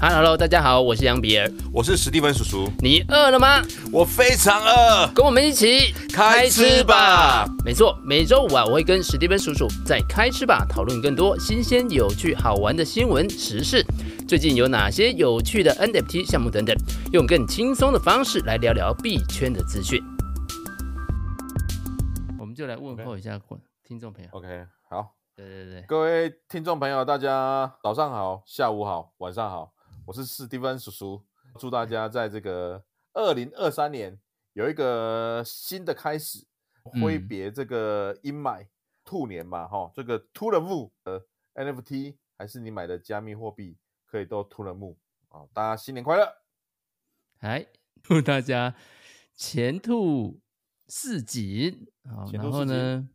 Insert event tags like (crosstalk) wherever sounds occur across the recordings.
Hello，大家好，我是杨比尔，我是史蒂芬叔叔。你饿了吗？我非常饿，跟我们一起开吃吧。没错，每周五啊，我会跟史蒂芬叔叔在开吃吧讨论更多新鲜、有趣、好玩的新闻时事。最近有哪些有趣的 NFT 项目等等，用更轻松的方式来聊聊币圈的资讯。我们就来问候一下听众朋友。OK，好，对对对，各位听众朋友，大家早上好，下午好，晚上好。我是史蒂芬叔叔，祝大家在这个二零二三年有一个新的开始，挥别这个阴霾兔年嘛，哈，这个 To the Moon 的 NFT 还是你买的加密货币，可以都 To the Moon 啊！大家新年快乐！哎祝大家前兔似锦，好，然后呢，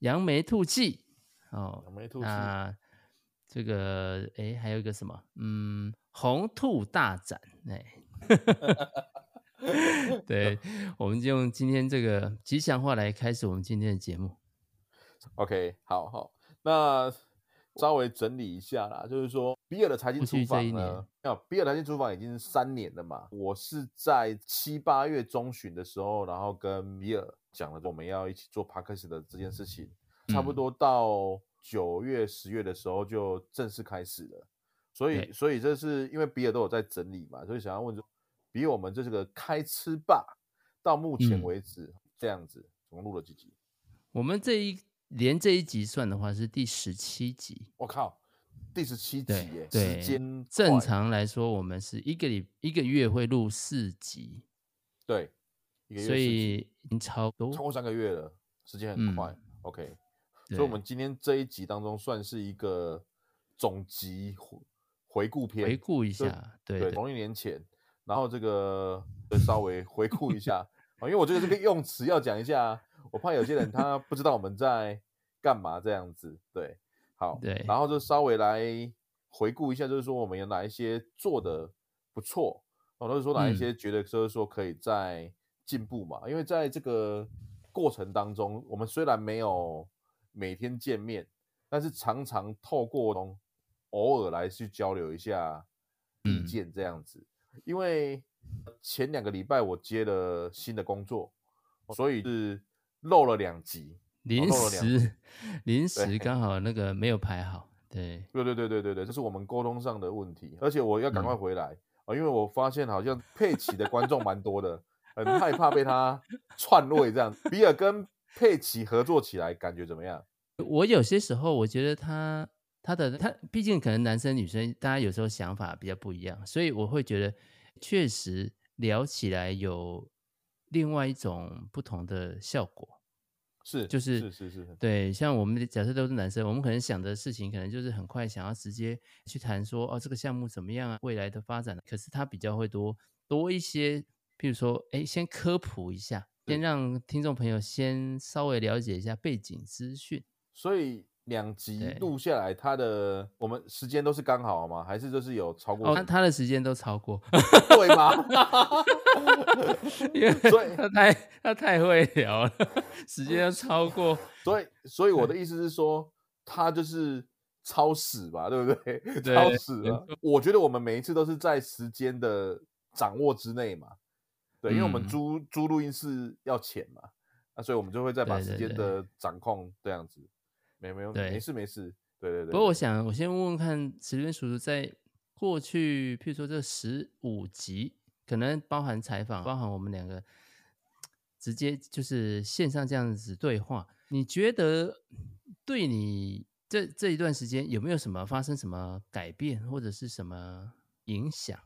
扬眉吐气，好，扬眉吐气啊，这个哎，还有一个什么？嗯。红兔大展，哎，(laughs) 对，我们就用今天这个吉祥话来开始我们今天的节目。OK，好好，那稍微整理一下啦，就是说比尔的财经厨房呢，要比尔财经厨房已经三年了嘛，我是在七八月中旬的时候，然后跟比尔讲了我们要一起做 Podcast 的这件事情，嗯、差不多到九月十月的时候就正式开始了。所以，所以这是因为比尔都有在整理嘛，所以想要问说，比我们这是个开吃吧，到目前为止、嗯、这样子总共录了几集？我们这一连这一集算的话是第十七集。我靠，第十七集耶！时间正常来说，我们是一个礼一个月会录四集。对，所以已经超多超过三个月了，时间很快。嗯、OK，所以我们今天这一集当中算是一个总集。回顾篇，回顾一下，对对，同一年前，然后这个稍微回顾一下啊，因为我觉得这个用词要讲一下，我怕有些人他不知道我们在干嘛这样子，对，好，对，然后就稍微来回顾一下，就是说我们有哪一些做的不错，或者说哪一些觉得就是说可以在进步嘛，嗯，因为在这个过程当中，我们虽然没有每天见面，但是常常透过。偶尔来去交流一下意见这样子，嗯、因为前两个礼拜我接了新的工作，所以是漏了两集，临时临时刚好那个没有排好，对对对对对对对，这是我们沟通上的问题，而且我要赶快回来啊，嗯、因为我发现好像佩奇的观众蛮多的，很害怕被他篡位这样。比尔跟佩奇合作起来感觉怎么样？(laughs) 我有些时候我觉得他。他的他毕竟可能男生女生大家有时候想法比较不一样，所以我会觉得确实聊起来有另外一种不同的效果。是，就是是是是，对，像我们的假设都是男生，我们可能想的事情可能就是很快想要直接去谈说哦这个项目怎么样啊，未来的发展。可是他比较会多多一些，譬如说哎先科普一下，先让听众朋友先稍微了解一下背景资讯，所以。两集录下来，他的我们时间都是刚好吗？还是就是有超过？哦，他的时间都超过，(laughs) 对吗？(laughs) 因为所以他太他太会聊了，时间都超过。所以所以我的意思是说，他就是超时吧，对不对？(laughs) 超时了！我觉得我们每一次都是在时间的掌握之内嘛。对，因为我们租租录音室要钱嘛，那所以我们就会再把时间的掌控这样子。没没有，对，没事没事，对对对。不过我想，我先问问看，史蒂芬叔叔在过去，譬如说这十五集，可能包含采访，包含我们两个直接就是线上这样子对话，你觉得对你这这一段时间有没有什么发生什么改变，或者是什么影响？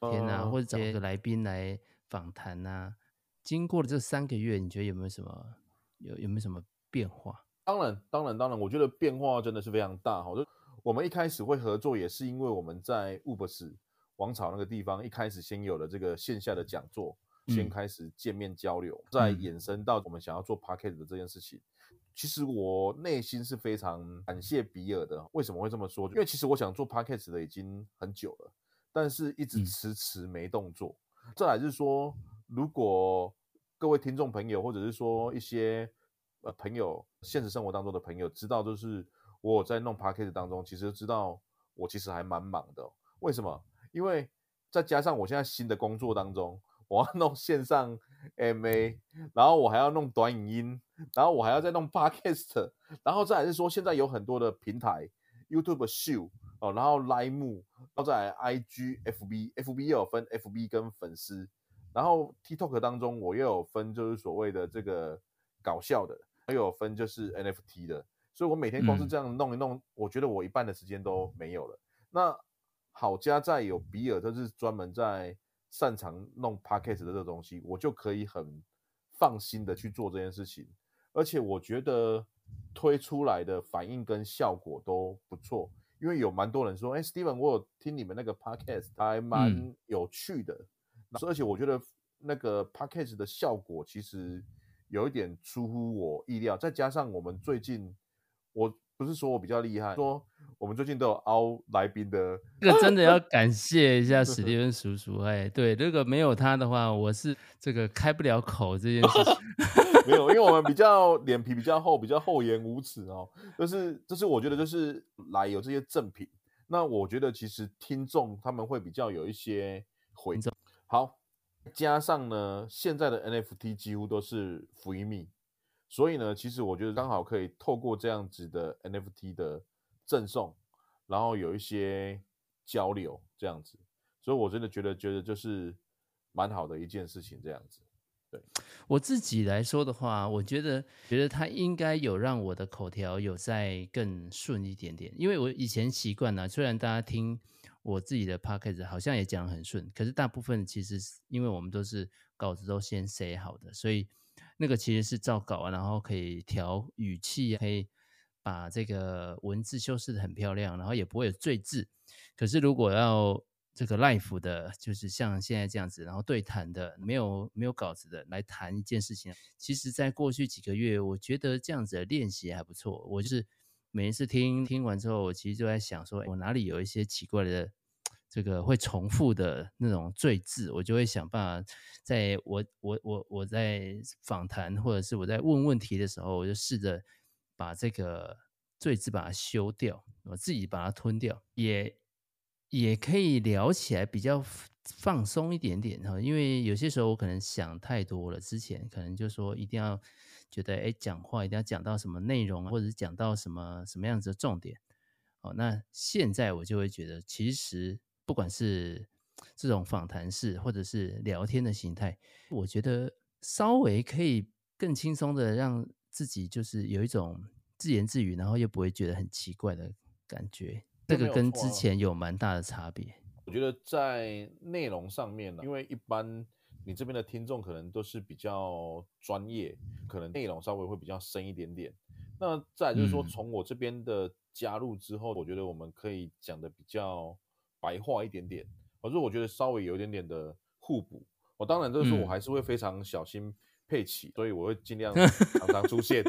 天哪，或者找一个来宾来访谈呐？经过了这三个月，你觉得有没有什么有有没有什么变化？当然，当然，当然，我觉得变化真的是非常大。好，就我们一开始会合作，也是因为我们在 Ubers 王朝那个地方，一开始先有了这个线下的讲座，嗯、先开始见面交流，再衍生到我们想要做 Podcast 的这件事情。其实我内心是非常感谢比尔的。为什么会这么说？因为其实我想做 Podcast 的已经很久了，但是一直迟迟没动作。嗯、再来就是说，如果各位听众朋友，或者是说一些。呃，朋友，现实生活当中的朋友知道，就是我在弄 podcast 当中，其实知道我其实还蛮忙的。为什么？因为再加上我现在新的工作当中，我要弄线上 MA，然后我还要弄短影音，然后我还要再弄 Podcast，(laughs) 然后再来是说现在有很多的平台，YouTube 秀哦，然后 Live，然后再来 IG、FB，FB 又有分 FB 跟粉丝，然后 TikTok 当中我又有分就是所谓的这个搞笑的，还有分就是 NFT 的，所以我每天光是这样弄一弄，嗯、我觉得我一半的时间都没有了。那好家在有比尔，他是专门在。擅长弄 podcast 的这个东西，我就可以很放心的去做这件事情，而且我觉得推出来的反应跟效果都不错，因为有蛮多人说，哎，Steven，我有听你们那个 podcast，还蛮有趣的，嗯、而且我觉得那个 podcast 的效果其实有一点出乎我意料，再加上我们最近我。不是说我比较厉害，说我们最近都有凹来宾的，(laughs) 这个真的要 (laughs) 感谢一下史蒂 (laughs) 芬叔叔。哎，对，如果没有他的话，我是这个开不了口这件事情。没有，因为我们比较脸皮比较厚，比较厚颜无耻哦。就是，就是我觉得就是来有这些赠品，那我觉得其实听众他们会比较有一些回赠。好，加上呢，现在的 NFT 几乎都是 free me。所以呢，其实我觉得刚好可以透过这样子的 NFT 的赠送，然后有一些交流这样子，所以我真的觉得觉得就是蛮好的一件事情这样子。对我自己来说的话，我觉得觉得他应该有让我的口条有再更顺一点点，因为我以前习惯了，虽然大家听我自己的 podcast 好像也讲很顺，可是大部分其实因为我们都是稿子都先写好的，所以。那个其实是照稿啊，然后可以调语气，可以把这个文字修饰得很漂亮，然后也不会有赘字。可是如果要这个 live 的，就是像现在这样子，然后对谈的，没有没有稿子的来谈一件事情，其实在过去几个月，我觉得这样子的练习还不错。我就是每一次听听完之后，我其实就在想说，我哪里有一些奇怪的。这个会重复的那种赘字，我就会想办法，在我我我我在访谈或者是我在问问题的时候，我就试着把这个赘字把它修掉，我自己把它吞掉，也也可以聊起来比较放松一点点哈。因为有些时候我可能想太多了，之前可能就说一定要觉得哎，讲话一定要讲到什么内容，或者是讲到什么什么样子的重点。哦，那现在我就会觉得其实。不管是这种访谈式或者是聊天的形态，我觉得稍微可以更轻松的让自己就是有一种自言自语，然后又不会觉得很奇怪的感觉。这个跟之前有蛮大的差别。我觉得在内容上面呢，因为一般你这边的听众可能都是比较专业，可能内容稍微会比较深一点点。那再就是说，从我这边的加入之后，我觉得我们可以讲的比较。白话一点点，可是我觉得稍微有一点点的互补。我当然就是说我还是会非常小心佩奇，嗯、所以我会尽量 (laughs) 常常出现。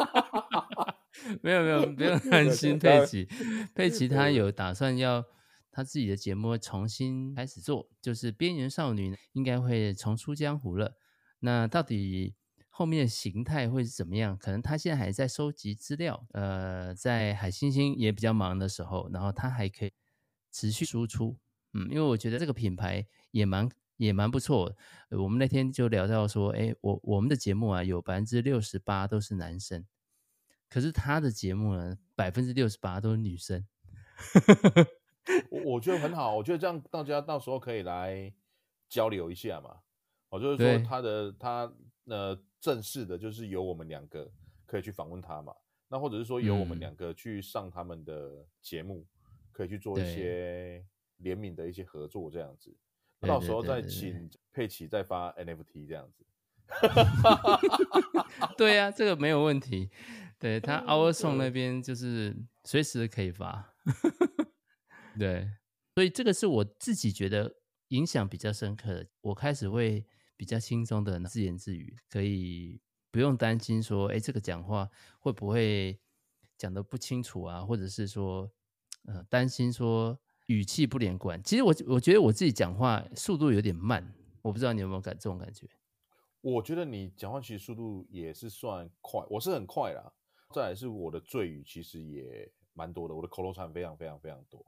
(laughs) 没有没有，不用担心佩奇。佩奇他有打算要他自己的节目重新开始做，就是边缘少女应该会重出江湖了。那到底后面的形态会是怎么样？可能他现在还在收集资料。呃，在海星星也比较忙的时候，然后他还可以。持续输出，嗯，因为我觉得这个品牌也蛮也蛮不错。我们那天就聊到说，哎，我我们的节目啊，有百分之六十八都是男生，可是他的节目呢，百分之六十八都是女生。(laughs) 我我觉得很好，我觉得这样大家到时候可以来交流一下嘛。我就是说他的他呃正式的，就是由我们两个可以去访问他嘛。那或者是说由我们两个去上他们的节目。嗯可以去做一些联名的一些合作，这样子，到时候再请佩奇再发 NFT 这样子。(laughs) 对呀、啊，(laughs) 这个没有问题。对他 Our Song 那边就是随时可以发。对，所以这个是我自己觉得影响比较深刻的。我开始会比较轻松的自言自语，可以不用担心说，哎，这个讲话会不会讲的不清楚啊，或者是说。呃，担心说语气不连贯。其实我我觉得我自己讲话速度有点慢，我不知道你有没有感这种感觉。我觉得你讲话其实速度也是算快，我是很快啦。再来是我的赘语其实也蛮多的，我的口头禅非常非常非常多。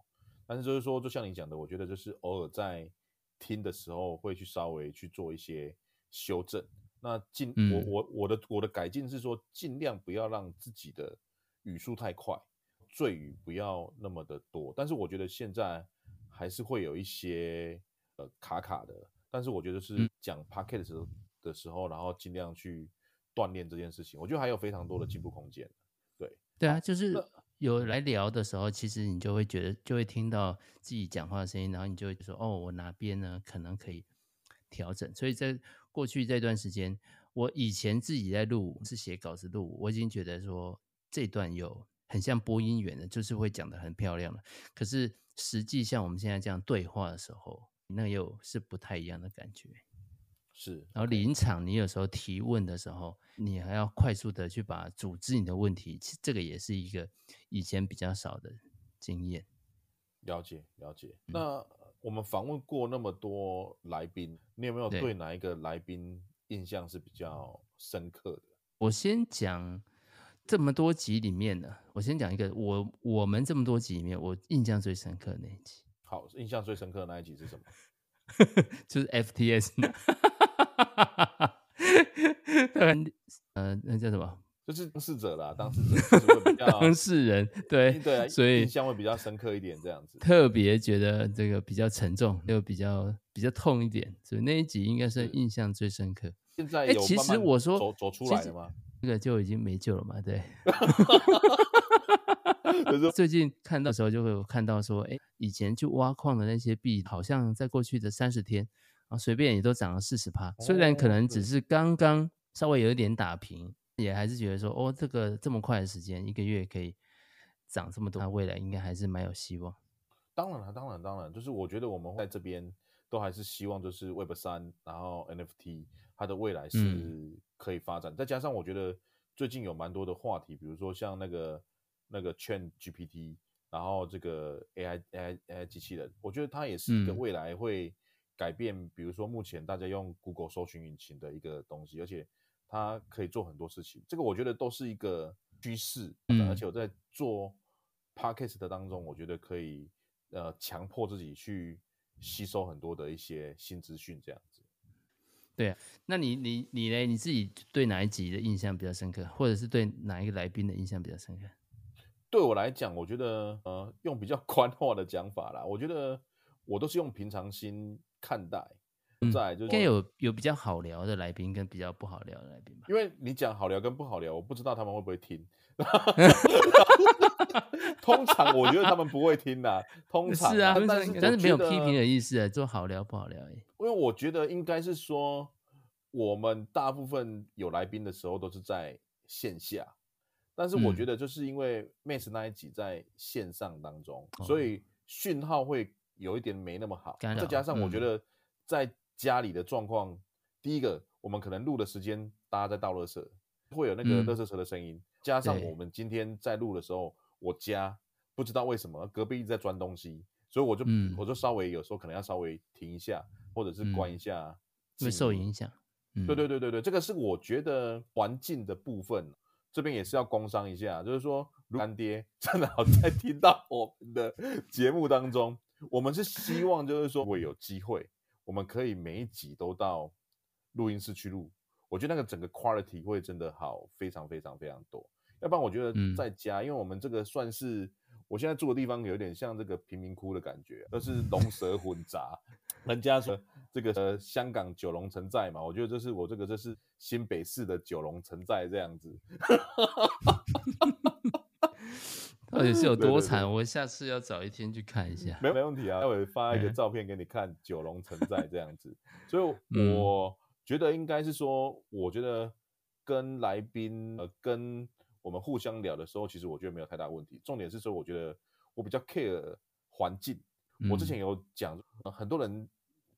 但是就是说，就像你讲的，我觉得就是偶尔在听的时候会去稍微去做一些修正。那尽、嗯、我我我的我的改进是说，尽量不要让自己的语速太快，赘语不要那么的多。但是我觉得现在还是会有一些呃卡卡的。但是我觉得是讲 p o c k e t 的时候，的时候然后尽量去锻炼这件事情。我觉得还有非常多的进步空间。对对啊，就是有来聊的时候，其实你就会觉得就会听到自己讲话的声音，然后你就会说哦，我哪边呢可能可以调整。所以在过去这段时间，我以前自己在录是写稿子录，我已经觉得说这段有很像播音员的，就是会讲得很漂亮了。可是实际像我们现在这样对话的时候，那又是不太一样的感觉。是，然后临场你有时候提问的时候，你还要快速的去把组织你的问题，其实这个也是一个以前比较少的经验。了解，了解。嗯、那我们访问过那么多来宾，你有没有对哪一个来宾印象是比较深刻的？我先讲这么多集里面呢，我先讲一个，我我们这么多集里面，我印象最深刻的那一集。好，印象最深刻的那一集是什么？(laughs) 就是 FTS。(laughs) 呃，那叫什么？就是当事者啦，当事者，当事人，对对，所以印象会比较深刻一点，这样子。特别觉得这个比较沉重，又比较比较痛一点，所以那一集应该是印象最深刻。现在有慢慢其实我说走走出来了吗？这个就已经没救了嘛？对。(laughs) 最近看到的时候就会有看到说，哎，以前去挖矿的那些币，好像在过去的三十天啊，随便也都涨了四十趴。虽然可能只是刚刚稍微有一点打平。也还是觉得说，哦，这个这么快的时间，一个月可以涨这么多，那未来应该还是蛮有希望。当然了，当然，当然，就是我觉得我们在这边都还是希望，就是 Web 三，然后 NFT 它的未来是可以发展。嗯、再加上我觉得最近有蛮多的话题，比如说像那个那个 ChatGPT，然后这个 AI AI AI 机器人，我觉得它也是一个未来会改变，嗯、比如说目前大家用 Google 搜寻引擎的一个东西，而且。它可以做很多事情，这个我觉得都是一个趋势。嗯，而且我在做 podcast 的当中，我觉得可以呃强迫自己去吸收很多的一些新资讯，这样子。对啊，那你你你呢？你自己对哪一集的印象比较深刻，或者是对哪一个来宾的印象比较深刻？对我来讲，我觉得呃用比较 (laughs) 宽化的讲法啦，我觉得我都是用平常心看待。在就是应该有有比较好聊的来宾跟比较不好聊的来宾吧。因为你讲好聊跟不好聊，我不知道他们会不会听。(laughs) 通常我觉得他们不会听的，通常是啊，但是但是没有批评的意思，做好聊不好聊。因为我觉得应该是说，我们大部分有来宾的时候都是在线下，但是我觉得就是因为 Max 那一集在线上当中，嗯、所以讯号会有一点没那么好，再加上我觉得在家里的状况，第一个，我们可能录的时间，大家在倒垃圾，会有那个垃圾车的声音，嗯、加上我们今天在录的时候，我家不知道为什么隔壁一直在钻东西，所以我就、嗯、我就稍微有时候可能要稍微停一下，或者是关一下，会、嗯、受影响。对对对对对，这个是我觉得环境的部分，这边也是要工商一下，就是说，干爹 (laughs) 真的好在听到我们的节目当中，我们是希望就是说，我有机会。我们可以每一集都到录音室去录，我觉得那个整个 quality 会真的好非常非常非常多。要不然我觉得在家，嗯、因为我们这个算是我现在住的地方有点像这个贫民窟的感觉，都是龙蛇混杂。人家说这个呃香港九龙城寨嘛，我觉得这是我这个这是新北市的九龙城寨这样子。(laughs) 到底是有多惨？对对对，我下次要找一天去看一下。没没问题啊，待会发一个照片给你看，九龙城寨这样子。所以 (laughs) 我觉得应该是说，我觉得跟来宾呃跟我们互相聊的时候，其实我觉得没有太大问题。重点是说，我觉得我比较 care 环境。我之前有讲，很多人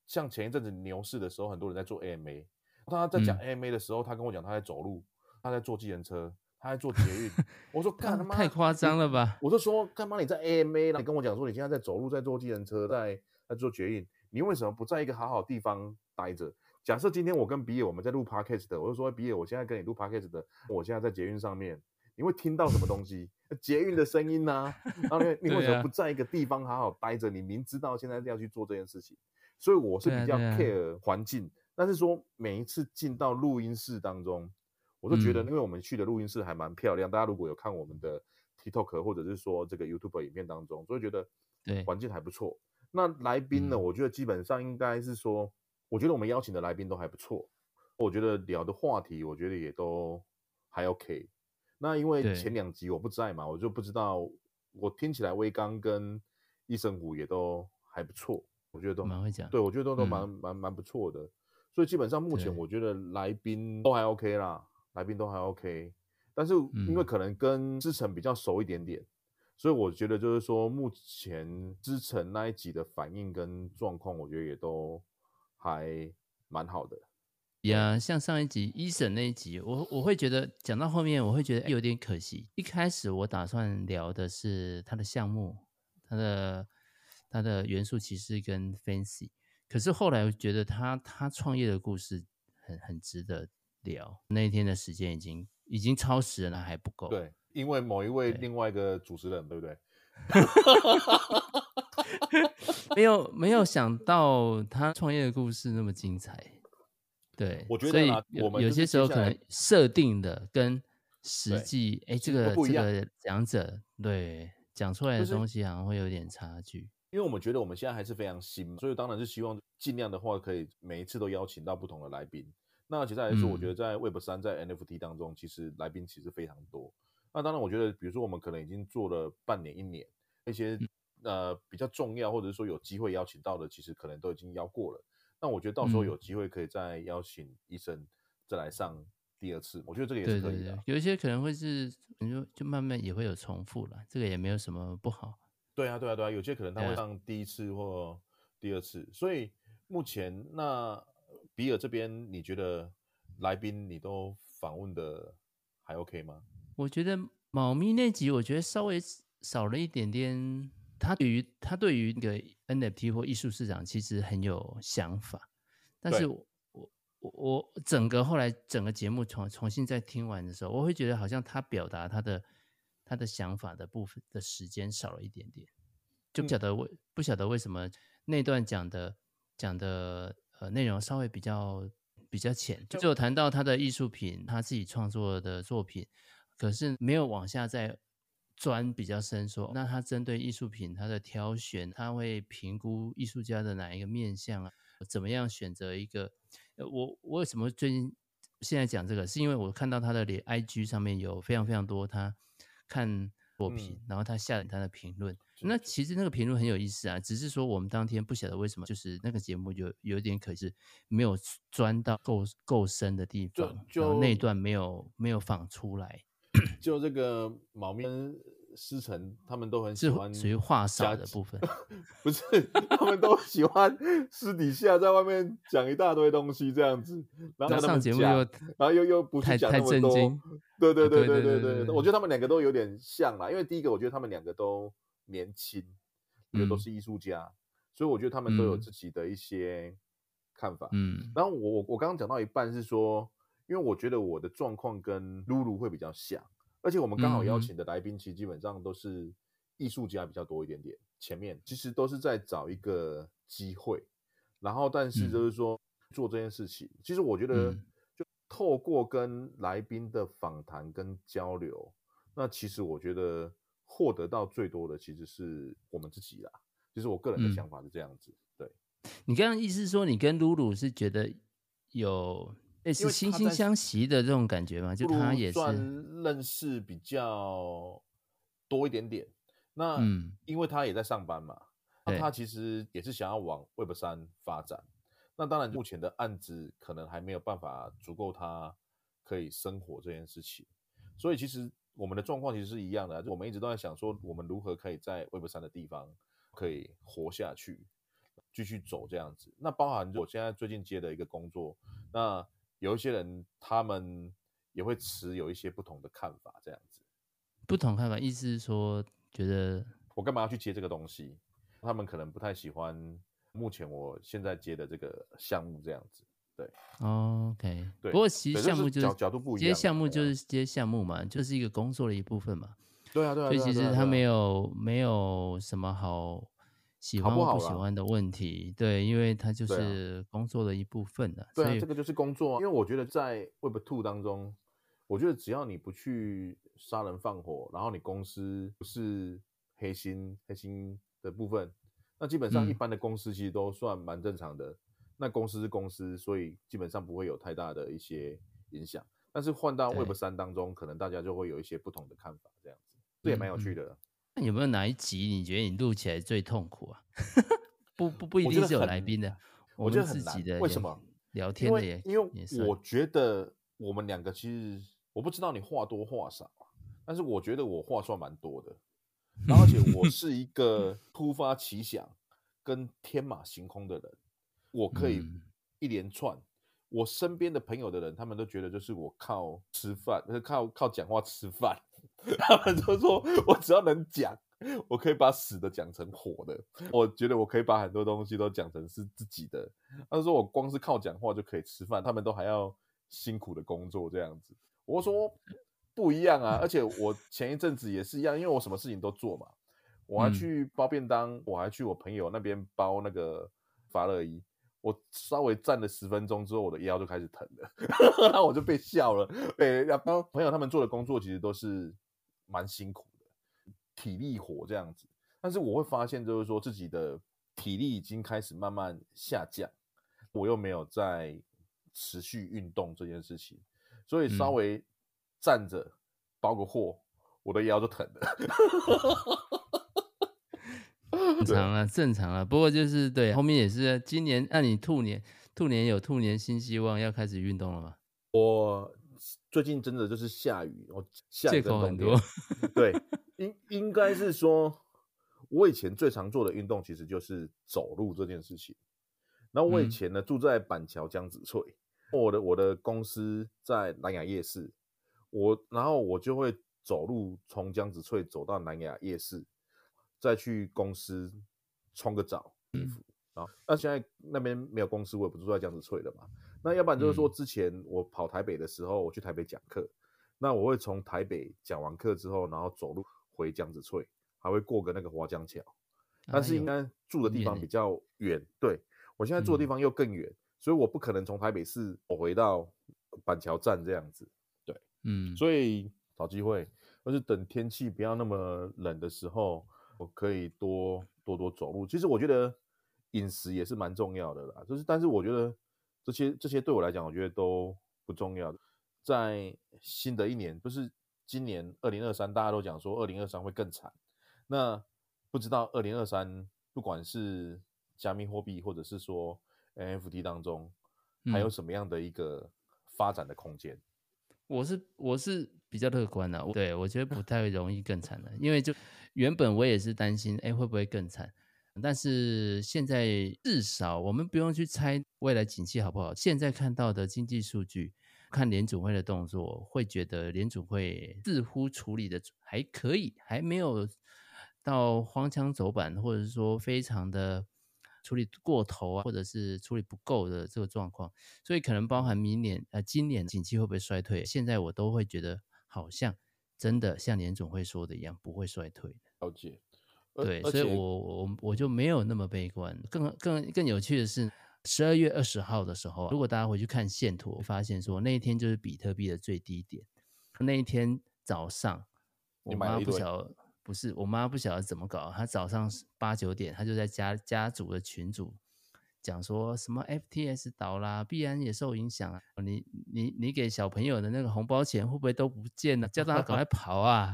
像前一阵子牛市的时候，很多人在做 AMA。他在讲 AMA 的时候，他跟我讲他在走路，他在坐计程车。他在做捷运，(laughs) 我说干他妈太夸张了吧！我就说干嘛你在 AMA 了？你跟我讲说你现在在走路，在坐计程车，在在做捷运，你为什么不在一个好好地方待着？假设今天我跟比尔我们在录 Podcast 的，我就说比尔，我现在跟你录 Podcast 的，我现在在捷运上面，你会听到什么东西？捷运的声音呐、啊，然后你你为什么不在一个地方好好待着？你明知道现在要去做这件事情，所以我是比较 care 环境。但是说每一次进到录音室当中，我都觉得，因为我们去的录音室还蛮漂亮。大家如果有看我们的 TikTok 或者是说这个 YouTube 影片当中，就会觉得环境还不错。那来宾呢？我觉得基本上应该是说，我觉得我们邀请的来宾都还不错。我觉得聊的话题，我觉得也都还 OK。那因为前两集我不在嘛，我就不知道。我听起来威刚跟易生虎也都还不错，我觉得都蛮会讲。对，我觉得都都蛮蛮蛮不错的。所以基本上目前我觉得来宾都还 OK 啦，来宾都还 OK。但是因为可能跟之前比较熟一点点，所以我觉得就是说目前之前那一集的反应跟状况，我觉得也都还蛮好的。呀，像上一集一审那一集，我我会觉得讲到后面，我会觉得有点可惜。一开始我打算聊的是他的项目，他的他的元素骑士跟 Fancy，可是后来我觉得他他创业的故事很很值得聊。那一天的时间已经已经超时了，还不够。对，因为某一位另外一个主持人，对，对不对？(laughs) 没有没有想到他创业的故事那么精彩。对，我觉得有我们有些时候可能设定的跟实际，哎，这个这个讲者对讲出来的东西好像会有点差距。因为我们觉得我们现在还是非常新，所以当然是希望尽量的话，可以每一次都邀请到不同的来宾。那其实来说，我觉得在 Web 三在 NFT 当中，其实来宾其实非常多。那当然，我觉得比如说我们可能已经做了半年、一年，那些呃比较重要或者是说有机会邀请到的，其实可能都已经邀过了。那我觉得到时候有机会可以再邀请医生再来上第二次，嗯、我觉得这个也是可以的。对对对，有一些可能会是，你就就慢慢也会有重复了，这个也没有什么不好。对啊，对啊，对啊，有些可能他会上第一次或第二次。啊、所以目前那比尔这边，你觉得来宾你都访问的还 OK 吗？我觉得猫咪那集，我觉得稍微少了一点点。他对于他对于那个 NFT 或艺术市场其实很有想法，但是我我我整个后来整个节目重重新再听完的时候，我会觉得好像他表达他的他的想法的部分的时间少了一点点，就不晓得为、嗯、不晓得为什么那段讲的讲的呃内容稍微比较比较浅，就只有谈到他的艺术品，他自己创作的作品，可是没有往下再。钻比较深说，那他针对艺术品，他的挑选，他会评估艺术家的哪一个面相啊？怎么样选择一个？我我为什么最近现在讲这个？是因为我看到他的脸 IG 上面有非常非常多他看作品，嗯、然后他下了他的评论。那其实那个评论很有意思啊，只是说我们当天不晓得为什么，就是那个节目有有点可惜，没有钻到够够深的地方，就，就那一段没有没有放出来。就这个毛面师承，他们都很喜欢属于话少的部分，(laughs) 不是？他们都喜欢私底下在外面讲一大堆东西这样子，然后上节目又，然后又又不是讲那么多，对对对对对对，我觉得他们两个都有点像啦，因为第一个我觉得他们两个都年轻，因为都是艺术家，嗯、所以我觉得他们都有自己的一些看法。嗯，然后我我我刚刚讲到一半是说。因为我觉得我的状况跟露露会比较像，而且我们刚好邀请的来宾其实基本上都是艺术家比较多一点点。前面其实都是在找一个机会，然后但是就是说做这件事情，其实我觉得就透过跟来宾的访谈跟交流，那其实我觉得获得到最多的其实是我们自己啦。就是我个人的想法是这样子。对，你刚刚意思是说你跟露露是觉得有。类似惺惺相惜的这种感觉嘛，就他也是算认识比较多一点点。那因为他也在上班嘛，那他其实也是想要往 Web 三发展。那当然，目前的案子可能还没有办法足够他可以生活这件事情。所以其实我们的状况其实是一样的，我们一直都在想说，我们如何可以在 Web 三的地方可以活下去，继续走这样子。那包含我现在最近接的一个工作，那。有一些人，他们也会持有一些不同的看法，这样子。不同看法，意思是说，觉得我干嘛要去接这个东西？他们可能不太喜欢目前我现在接的这个项目，这样子。对，OK，对。不过其实项目就是角角度不一样，接项目就是接项目嘛，就是一个工作的一部分嘛。对啊，对啊。所以其实他没有没有什么好喜欢或不喜欢的问题，对，因为它就是工作的一部分的。对啊，这个就是工作。因为我觉得在 Web Two 当中，我觉得只要你不去杀人放火，然后你公司不是黑心黑心的部分，那基本上一般的公司其实都算蛮正常的。嗯、那公司是公司，所以基本上不会有太大的一些影响。但是换到 Web 三当中，可能大家就会有一些不同的看法，这样子，这也蛮有趣的。嗯那有没有哪一集你觉得你录起来最痛苦啊？(laughs) 不不不一定是有来宾的，我觉得很难。为什么？聊天的也因为因为我觉得我们两个其实我不知道你话多话少，但是我觉得我话算蛮多的，(laughs) 然后而且我是一个突发奇想跟天马行空的人，我可以一连串。我身边的朋友的人，他们都觉得就是我靠吃饭，就是靠靠讲话吃饭。(laughs) 他们都说我只要能讲，我可以把死的讲成活的。我觉得我可以把很多东西都讲成是自己的。他说我光是靠讲话就可以吃饭，他们都还要辛苦的工作这样子。我说不一样啊，而且我前一阵子也是一样，因为我什么事情都做嘛，我还去包便当，我还去我朋友那边包那个发热衣。我稍微站了十分钟之后，我的腰就开始疼了，(laughs) 然后我就被笑了。对，然后朋友他们做的工作其实都是蛮辛苦的，体力活这样子。但是我会发现，就是说自己的体力已经开始慢慢下降，我又没有在持续运动这件事情，所以稍微站着包个货，我的腰就疼了。(laughs) 正常了，正常了。不过就是对，后面也是今年。那你兔年，兔年有兔年新希望，要开始运动了吗？我最近真的就是下雨，我下雨很多。对，应应该是说，我以前最常做的运动其实就是走路这件事情。然后我以前呢、嗯、住在板桥江子翠，我的我的公司在南雅夜市，我然后我就会走路从江子翠走到南雅夜市。再去公司冲个澡，衣服啊。那现在那边没有公司，我也不住在江子翠了嘛。那要不然就是说，之前我跑台北的时候，我去台北讲课，那我会从台北讲完课之后，然后走路回江子翠，还会过个那个华江桥。但是应该住的地方比较远，对，我现在住的地方又更远，所以我不可能从台北市我回到板桥站这样子。对，嗯，所以找机会，或是等天气不要那么冷的时候。我可以多多多走路，其实我觉得饮食也是蛮重要的啦。就是，但是我觉得这些这些对我来讲，我觉得都不重要的。在新的一年，不是今年二零二三，大家都讲说二零二三会更惨。那不知道二零二三，不管是加密货币或者是说 NFT 当中，还有什么样的一个发展的空间？嗯，我是我是比较乐观的，对，我觉得不太容易更惨的，因为就。原本我也是担心，哎，会不会更惨？但是现在至少我们不用去猜未来景气好不好。现在看到的经济数据，看联储会的动作，会觉得联储会似乎处理的还可以，还没有到荒腔走板，或者是说非常的处理过头啊，或者是处理不够的这个状况。所以可能包含明年呃，今年景气会不会衰退？现在我都会觉得好像。真的像年总会说的一样，不会衰退的。了解，对，所以我我我就没有那么悲观。更更更有趣的是，十二月二十号的时候，如果大家回去看线图，发现说那一天就是比特币的最低点。那一天早上，我妈不晓得，不是我妈不晓得怎么搞，她早上八九点，她就在家家族的群组。讲说什么 FTS 倒啦，必然也受影响啊！你你你给小朋友的那个红包钱会不会都不见了？叫他赶快跑啊！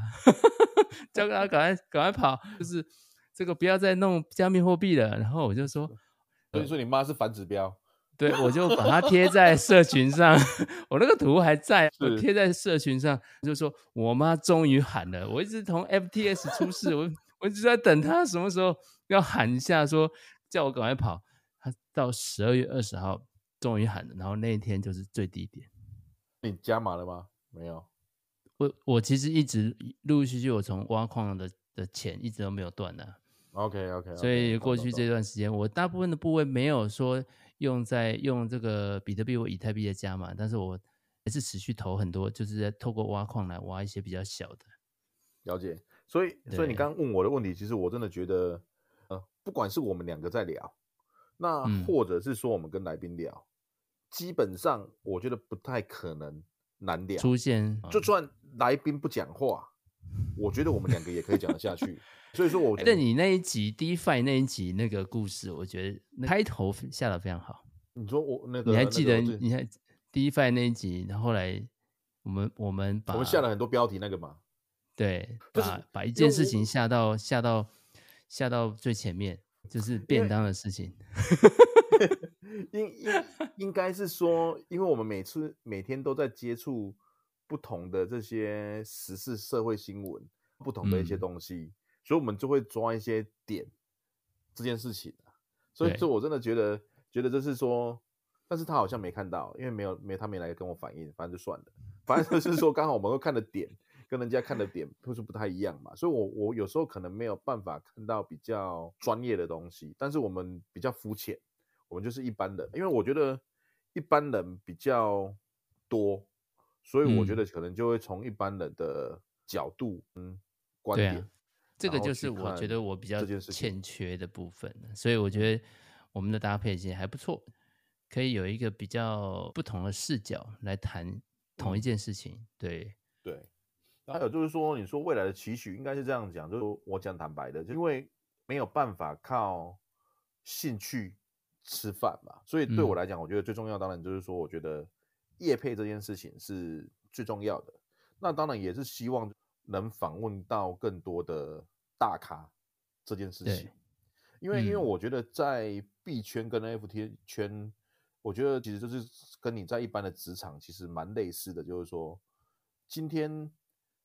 (laughs) 叫他赶快赶快跑！就是这个不要再弄加密货币了。然后我就说，所以说你妈是反指标，对，我就把它贴在社群上。(laughs) 我那个图还在，我贴在社群上，就说我妈终于喊了。我一直从 FTS 出事，(laughs) 我我一直在等她什么时候要喊一下，说叫我赶快跑。她到十二月二十号终于喊了，然后那一天就是最低点。你加码了吗？没有。我我其实一直陆陆续续，我从挖矿的的钱一直都没有断的。OK OK, okay。所以过去这段时间，我大部分的部位没有说用在用这个比特币或以太币的加码，但是我还是持续投很多，就是在透过挖矿来挖一些比较小的。了解，所以所以你刚刚问我的问题，其实我真的觉得，呃，不管是我们两个在聊，那或者是说我们跟来宾聊，嗯、基本上我觉得不太可能难聊出现，就算来宾不讲话，我觉得我们两个也可以讲得下去。所以说我觉得，但你那一集 DeFi 那一集那个故事，我觉得开头下的非常好。你说我那个，你还记得？你还 DeFi 那一集，然后后来我们我们把我们下了很多标题那个嘛？对，把把一件事情下到下到下到最前面，就是便当的事情。(laughs) 应应应该是说，因为我们每次每天都在接触不同的这些时事社会新闻，不同的一些东西。嗯所以，我们就会抓一些点这件事情，所以，所以我真的觉得，觉得这是说，但是他好像没看到，因为没有，没他没来跟我反映，反正就算了。反正就是说，刚好我们会看的点跟人家看的点就是不太一样嘛。所以我，我我有时候可能没有办法看到比较专业的东西，但是我们比较肤浅，我们就是一般人，因为我觉得一般人比较多，所以我觉得可能就会从一般人的角度，嗯，观点。这个就是我觉得我比较欠缺的部分，所以我觉得我们的搭配其实还不错，可以有一个比较不同的视角来谈同一件事情。对对，还有就是说，你说未来的期许应该是这样讲，就是我讲坦白的，就因为没有办法靠兴趣吃饭嘛，所以对我来讲，我觉得最重要当然就是说，我觉得业配这件事情是最重要的。那当然也是希望。能访问到更多的大咖这件事情，因为因为我觉得在币圈跟 NFT 圈，我觉得其实就是跟你在一般的职场其实蛮类似的，就是说，今天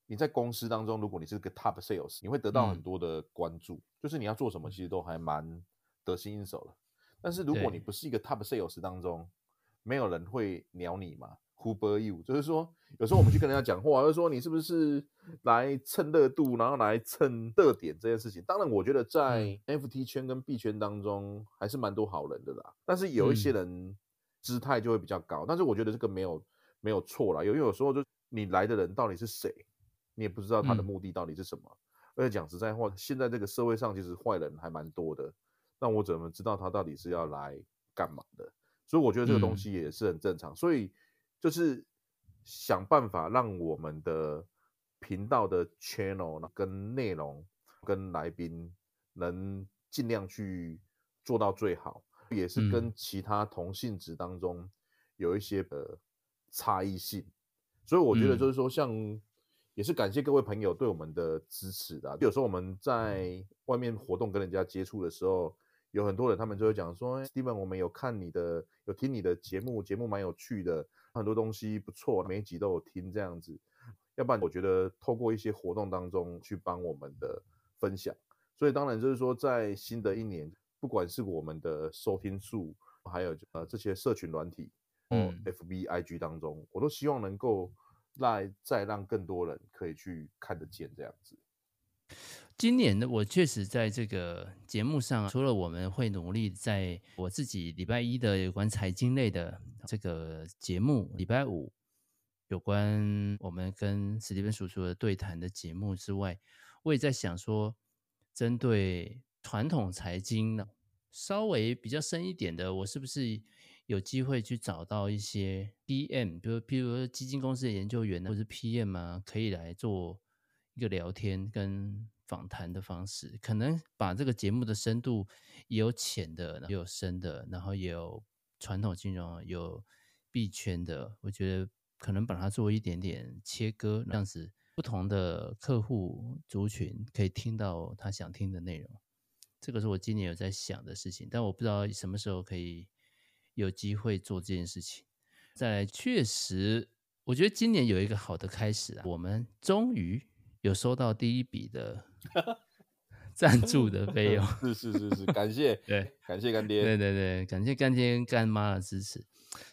你在公司当中，如果你是个 top sales，你会得到很多的关注，就是你要做什么，其实都还蛮得心应手的。但是如果你不是一个 top sales 当中，没有人会鸟你嘛。就是说，有时候我们去跟人家讲话，就是说你是不是来蹭热度，然后来蹭热点这件事情。当然，我觉得在 NFT 圈跟 B 圈当中还是蛮多好人的啦。但是有一些人姿态就会比较高，但是我觉得这个没有没有错啦。有因为有时候就你来的人到底是谁，你也不知道他的目的到底是什么。而且讲实在话，现在这个社会上其实坏人还蛮多的。那我怎么知道他到底是要来干嘛的？所以我觉得这个东西也是很正常。所以。就是想办法让我们的频道的 channel 跟内容跟来宾能尽量去做到最好，也是跟其他同性质当中有一些的差异性。所以我觉得就是说，像也是感谢各位朋友对我们的支持的。有时候我们在外面活动跟人家接触的时候，有很多人他们就会讲说：“Steven，我们有看你的，有听你的节目，节目蛮有趣的。”很多东西不错，每一集都有听这样子，要不然我觉得透过一些活动当中去帮我们的分享，所以当然就是说，在新的一年，不管是我们的收听数，还有呃这些社群软体，嗯，FB、IG 当中，我都希望能够来再让更多人可以去看得见这样子。今年呢，我确实在这个节目上，除了我们会努力在我自己礼拜一的有关财经类的这个节目，礼拜五有关我们跟史蒂芬叔叔的对谈的节目之外，我也在想说，针对传统财经呢，稍微比较深一点的，我是不是有机会去找到一些 PM，比如譬如基金公司的研究员，或者 PM 啊，可以来做一个聊天跟。访谈的方式，可能把这个节目的深度也有浅的，也有深的，然后也有传统金融，有币圈的。我觉得可能把它做一点点切割，这样子不同的客户族群可以听到他想听的内容。这个是我今年有在想的事情，但我不知道什么时候可以有机会做这件事情。再来，确实，我觉得今年有一个好的开始啊，我们终于有收到第一笔的。(laughs) 赞助的费用 (laughs) 是是是是，感谢对，感谢干爹，对对对，感谢干爹干妈的支持。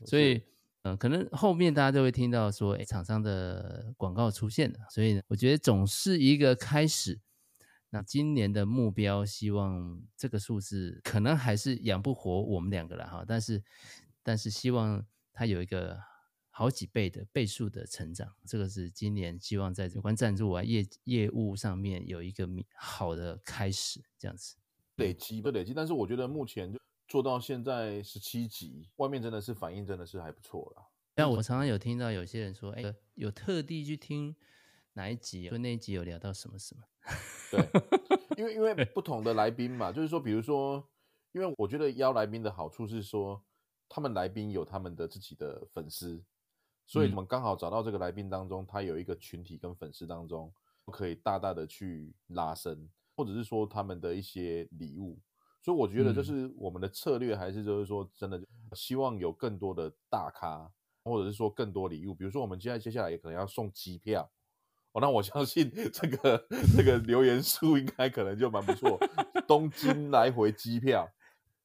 所以，嗯、呃，可能后面大家都会听到说，哎，厂商的广告出现了。所以呢，我觉得总是一个开始。那今年的目标，希望这个数字可能还是养不活我们两个了哈，但是但是希望它有一个好几倍的倍数的成长，这个是今年希望在有关赞助啊业业务上面有一个好的开始，这样子累积不累积，但是我觉得目前就做到现在十七集，外面真的是反应真的是还不错了。但我常常有听到有些人说，哎，有特地去听哪一集，就那一集有聊到什么什么。(laughs) 对，因为因为不同的来宾嘛，就是说，比如说，因为我觉得邀来宾的好处是说，他们来宾有他们的自己的粉丝，所以我们刚好找到这个来宾当中，他有一个群体跟粉丝当中，可以大大的去拉伸，或者是说他们的一些礼物，所以我觉得就是我们的策略还是就是说，真的希望有更多的大咖，或者是说更多礼物，比如说我们现在接下来也可能要送机票。哦，那我相信这个这个留言数应该可能就蛮不错。东京来回机票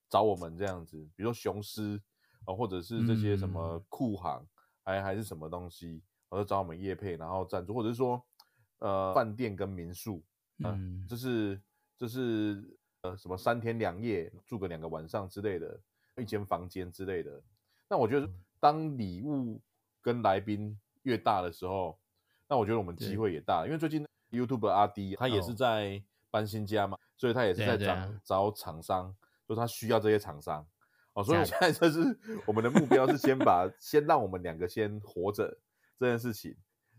找我们这样子，比如说雄狮啊，或者是这些什么酷航，还还是什么东西，我就找我们业配，然后赞助，或者是说呃饭店跟民宿，嗯，就是就是呃什么三天两夜住个两个晚上之类的，一间房间之类的。那我觉得当礼物跟来宾越大的时候。那我觉得我们机会也大，因为最近 YouTube 阿 D 他也是在搬新家嘛，所以他也是在找找厂商，说他需要这些厂商哦，所以现在就是我们的目标是先把先让我们两个先活着这件事情，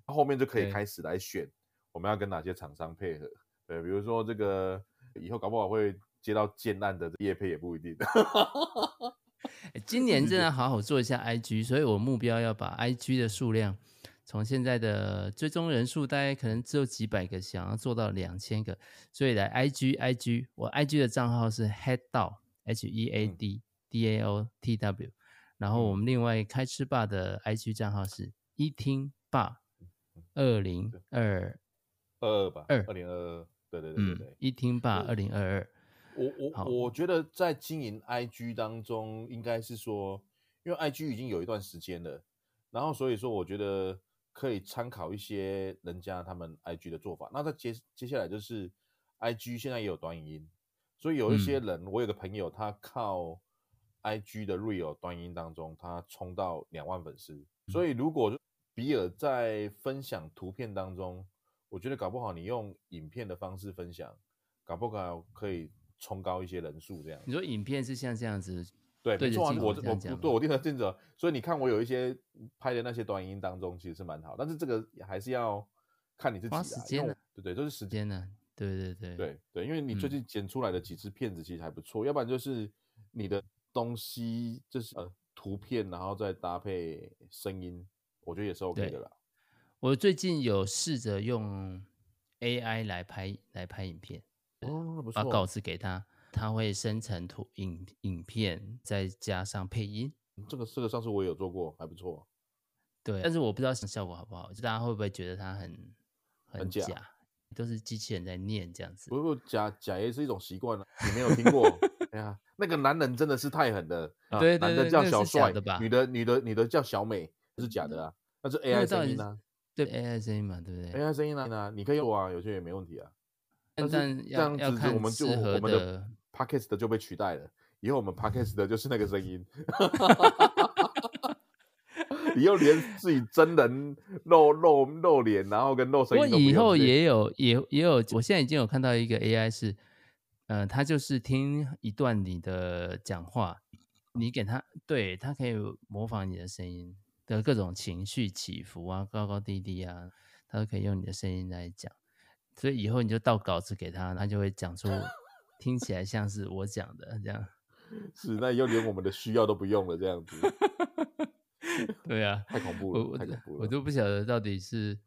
后面就可以开始来选我们要跟哪些厂商配合，对，比如说这个以后搞不好会接到建案的业配也不一定。(laughs) 今年真的好好做一下 IG，所以我目标要把 IG 的数量。从现在的追踪人数，大概可能只有几百个，想要做到两千个，所以来 IG IG，我 IG 的账号是 Head 到 H E A D D A O T W，然后我们另外开吃吧的 IG 账号是一听吧二零二二二吧二。二零二二，对对对对对，一听吧二零二二。我我。我觉得在经营 IG 当中，应该是说，因为 IG 已经有一段时间了，然后所以说我觉得。可以参考一些人家他们 IG 的做法。那在接接下来就是 IG 现在也有短影音，所以有一些人，嗯、我有个朋友，他靠 IG 的 Real 端音当中，他冲到两万粉丝。所以如果比尔在分享图片当中，我觉得搞不好你用影片的方式分享，搞不好可以冲高一些人数。这样，你说影片是像这样子？对，没错，我我不对我定的镜子，所以你看我有一些拍的那些短音当中，其实是蛮好，但是这个还是要看你自己时间的，对对，都、就是时间的，对对对对对，因为你最近剪出来的几支片子其实还不错，嗯、要不然就是你的东西就是呃图片，然后再搭配声音，我觉得也是 OK 的啦。我最近有试着用 AI 来拍来拍影片，哦，把稿子给他。他会生成图影影片，再加上配音。这个这个上次我也有做过，还不错。对，但是我不知道效果好不好，就大家会不会觉得它很很假，很假，都是机器人在念这样子。不不假假也是一种习惯了，你没有 (laughs) 听过？哎呀，那个男人真的是太狠了。对，男的叫小帅的吧？女的女的女的叫小美，是假的啊？那是 AI 声音啊？对，AI 声音嘛，对不对？AI 声音啊，你可以做啊，有些也没问题啊。但这样子，我们就我们的。Podcast 的就被取代了，以后我们 Podcast 的就是那个声音，(laughs) 以后连自己真人露露露脸，然后跟露声音。我以后也有也也有，我现在已经有看到一个 AI 是，呃，他就是听一段你的讲话，你给他，对，他可以模仿你的声音的各种情绪起伏啊，高高低低啊，他都可以用你的声音来讲，所以以后你就倒稿子给他，他就会讲出。(laughs) 听起来像是我讲的这样，(laughs) 是那以后连我们的需要都不用了这样子，(laughs) 对啊，太恐怖了，我太恐怖了，我都不晓得到底是，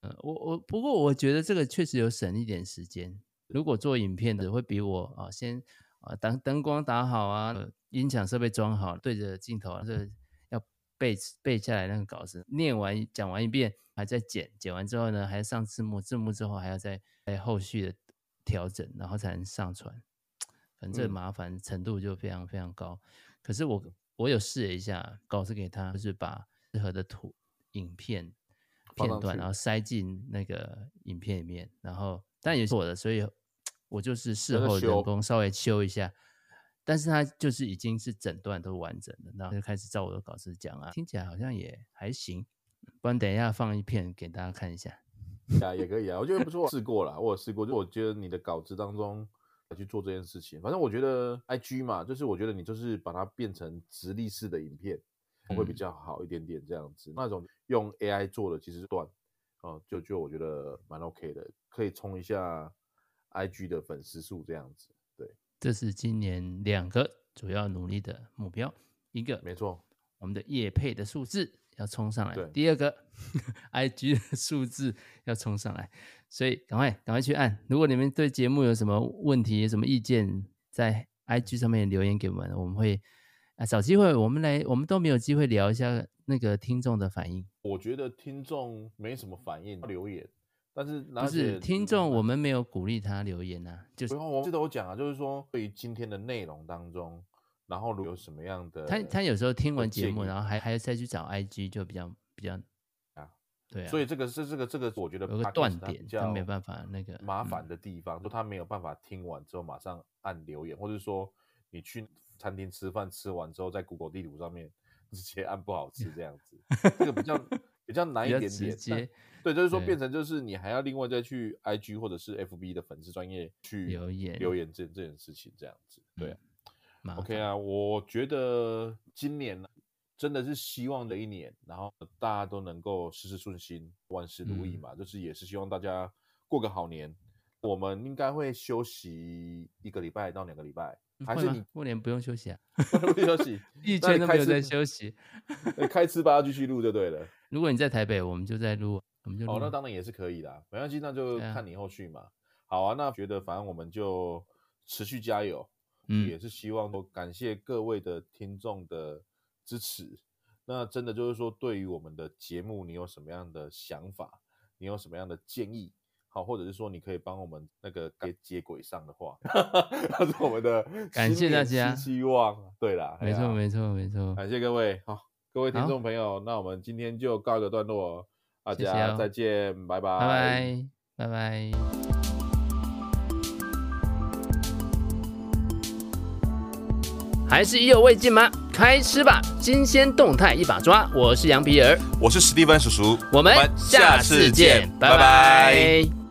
呃，我我不过我觉得这个确实有省一点时间。如果做影片的会比我啊先啊灯灯光打好啊，音响设备装好，对着镜头啊，这个要背背下来那个稿子，念完讲完一遍，还在剪，剪完之后呢还要上字幕，字幕之后还要再再后续的。调整，然后才能上传，反正麻烦程度就非常非常高。嗯、可是我我有试了一下，稿子给他，就是把适合的图、影片片段，然后塞进那个影片里面，然后但也是我的，所以我就是事后人工稍微修一下，但是他就是已经是整段都完整的，然后就开始照我的稿子讲啊，听起来好像也还行。不然等一下放一片给大家看一下，啊，也可以啊，我觉得不错，试过了，我有试过，就我觉得你的稿子当中去做这件事情，反正我觉得 IG 嘛，就是我觉得你就是把它变成直立式的影片会比较好一点点，这样子，嗯、那种用 AI 做的其实段，哦，就就我觉得蛮 OK 的，可以冲一下 IG 的粉丝数这样子，对，这是今年两个主要努力的目标，一个没错，我们的业配的数字。要冲上来，第二个，(laughs) IG 的数字要冲上来，所以赶快赶快去按。如果你们对节目有什么问题、有什么意见，在 IG 上面留言给我们，我们会啊找机会，我们来，我们都没有机会聊一下那个听众的反应。我觉得听众没什么反应留言，但是不是听众，我们没有鼓励他留言啊，就是我记得我讲啊，就是说对于今天的内容当中。然后如有什么样的，他他有时候听完节目，然后还还要再去找 IG，就比较比较啊，对啊。所以这个是这个这个，我觉得有个断点，他没办法那个麻烦的地方，就他没有办法听完之后马上按留言，或者说你去餐厅吃饭吃完之后，在 Google 地图上面 (laughs) 直接按不好吃这样子，这个比较比较难一点点。直接对，就是说变成就是你还要另外再去 IG 或者是 FB 的粉丝专业去留言留言这这件事情这样子，对。OK 啊，我觉得今年呢，真的是希望的一年，然后大家都能够事事顺心，万事如意嘛。嗯、就是也是希望大家过个好年。我们应该会休息一个礼拜到两个礼拜，还是你过年不用休息啊？(laughs) 不休息，一天都没有在休息。(laughs) 开吃吧，继续录就对了。如果你在台北，我们就在录，我们就哦，那当然也是可以的，没关系，那就看你后续嘛。啊好啊，那觉得反正我们就持续加油。嗯，也是希望都感谢各位的听众的支持。那真的就是说，对于我们的节目，你有什么样的想法？你有什么样的建议？好，或者是说，你可以帮我们那个接接轨上的话，(laughs) 那是我们的感谢大家希望。对啦，没错，没错，没错。感谢各位，好，各位听众朋友，那我们今天就告一个段落，大家再见，拜拜，拜拜，拜拜。还是意犹未尽吗？开吃吧，新鲜动态一把抓。我是羊皮儿，我是史蒂芬叔叔，我们下次见，拜拜。拜拜。